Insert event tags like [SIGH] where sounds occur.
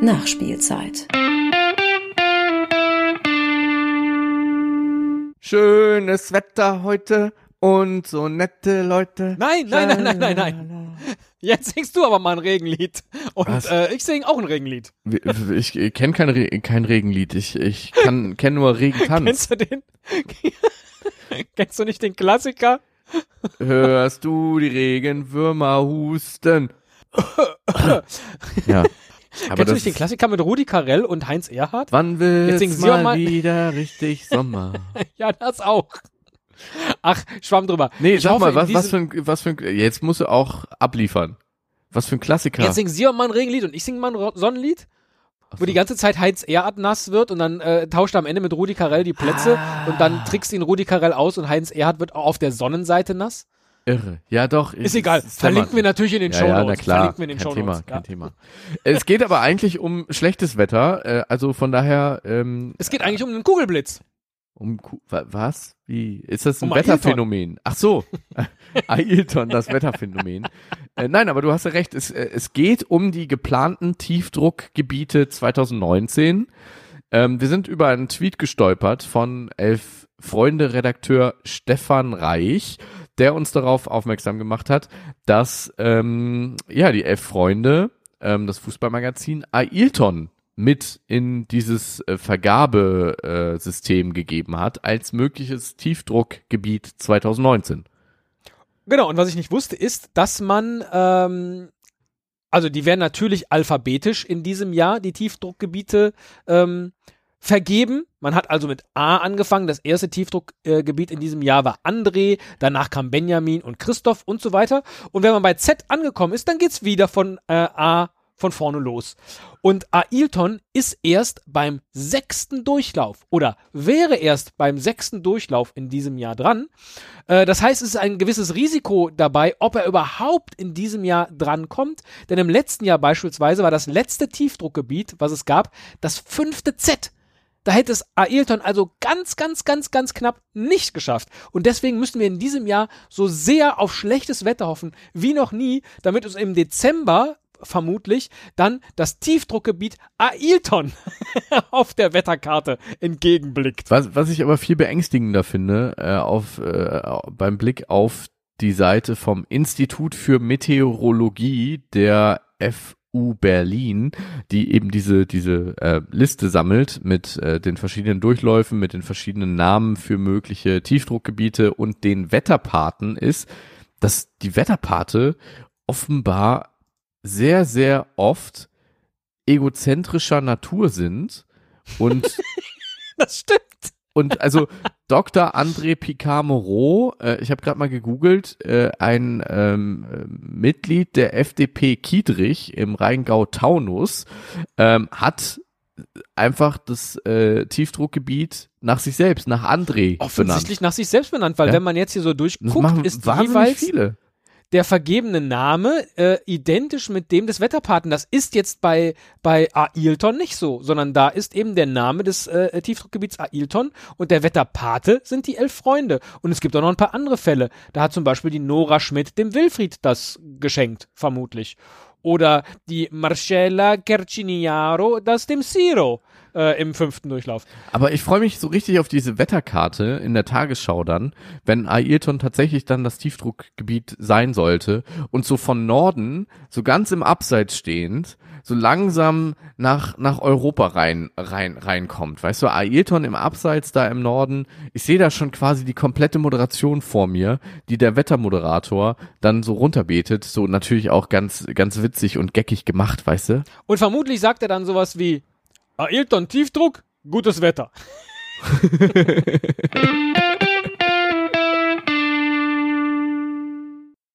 Nachspielzeit. Schönes Wetter heute und so nette Leute. Nein, nein, nein, nein, nein, nein. Jetzt singst du aber mal ein Regenlied. Und äh, ich singe auch ein Regenlied. Ich, ich kenne kein, Re kein Regenlied. Ich, ich kann kenne nur Regentanz. Kennst du den? [LAUGHS] Kennst du nicht den Klassiker? Hörst du die Regenwürmer husten? [LAUGHS] ja. Aber Kennst du nicht den Klassiker mit Rudi Carell und Heinz Erhardt? Wann wird's mal, mal wieder richtig Sommer? [LAUGHS] ja, das auch. Ach, schwamm drüber. Nee, ich sag mal, was, was für ein, was für ein, jetzt musst du auch abliefern. Was für ein Klassiker. Jetzt singen sie auch mal ein Regenlied und ich singe mal ein Sonnenlied. So. Wo die ganze Zeit Heinz Erhardt nass wird und dann äh, tauscht er am Ende mit Rudi Carell die Plätze ah. und dann trickst ihn Rudi Carell aus und Heinz Erhardt wird auf der Sonnenseite nass. Irre. Ja, doch. Ist egal. Verlinken wir natürlich in den ja, Show Notes. Ja, na klar. Verlinken wir in den kein Show Thema, kein ja. Thema. es geht aber eigentlich um schlechtes Wetter. Äh, also von daher. Ähm, es geht eigentlich um einen Kugelblitz. Um was? Wie? Ist das ein um Wetterphänomen? Ach so. [LAUGHS] Ailton, das Wetterphänomen. Äh, nein, aber du hast ja recht. Es, äh, es geht um die geplanten Tiefdruckgebiete 2019. Ähm, wir sind über einen Tweet gestolpert von elf Freunde Redakteur Stefan Reich, der uns darauf aufmerksam gemacht hat, dass ähm, ja die elf Freunde, ähm, das Fußballmagazin Ailton mit in dieses äh, Vergabesystem gegeben hat als mögliches Tiefdruckgebiet 2019. Genau, und was ich nicht wusste, ist, dass man, ähm, also die werden natürlich alphabetisch in diesem Jahr, die Tiefdruckgebiete ähm, vergeben. Man hat also mit A angefangen. Das erste Tiefdruckgebiet äh, in diesem Jahr war André, danach kam Benjamin und Christoph und so weiter. Und wenn man bei Z angekommen ist, dann geht's wieder von äh, A von vorne los. Und Ailton ist erst beim sechsten Durchlauf oder wäre erst beim sechsten Durchlauf in diesem Jahr dran. Äh, das heißt, es ist ein gewisses Risiko dabei, ob er überhaupt in diesem Jahr dran kommt. Denn im letzten Jahr beispielsweise war das letzte Tiefdruckgebiet, was es gab, das fünfte Z. Da hätte es Ailton also ganz, ganz, ganz, ganz knapp nicht geschafft. Und deswegen müssen wir in diesem Jahr so sehr auf schlechtes Wetter hoffen wie noch nie, damit uns im Dezember vermutlich dann das Tiefdruckgebiet Ailton [LAUGHS] auf der Wetterkarte entgegenblickt. Was, was ich aber viel beängstigender finde, äh, auf, äh, beim Blick auf die Seite vom Institut für Meteorologie der FU Berlin, die eben diese, diese äh, Liste sammelt mit äh, den verschiedenen Durchläufen, mit den verschiedenen Namen für mögliche Tiefdruckgebiete und den Wetterpaten ist, dass die Wetterpate offenbar sehr, sehr oft egozentrischer Natur sind und [LAUGHS] das stimmt. Und also [LAUGHS] Dr. André Picard-Moreau, äh, ich habe gerade mal gegoogelt, äh, ein ähm, Mitglied der FDP Kiedrich im Rheingau-Taunus, ähm, hat einfach das äh, Tiefdruckgebiet nach sich selbst, nach André Offensichtlich benannt. nach sich selbst benannt, weil ja? wenn man jetzt hier so durchguckt, ist jeweils viele der vergebene Name äh, identisch mit dem des Wetterpaten. Das ist jetzt bei, bei Ailton nicht so, sondern da ist eben der Name des äh, Tiefdruckgebiets Ailton und der Wetterpate sind die elf Freunde. Und es gibt auch noch ein paar andere Fälle. Da hat zum Beispiel die Nora Schmidt dem Wilfried das geschenkt, vermutlich. Oder die Marcella Kerciniaro das dem Ciro äh, im fünften Durchlauf. Aber ich freue mich so richtig auf diese Wetterkarte in der Tagesschau dann, wenn Ailton tatsächlich dann das Tiefdruckgebiet sein sollte und so von Norden, so ganz im Abseits stehend, so langsam nach, nach Europa rein, rein, reinkommt. Weißt du, Ailton im Abseits da im Norden, ich sehe da schon quasi die komplette Moderation vor mir, die der Wettermoderator dann so runterbetet, so natürlich auch ganz, ganz witzig und geckig gemacht, weißt du? Und vermutlich sagt er dann sowas wie, Ailton Tiefdruck, gutes Wetter. [LAUGHS]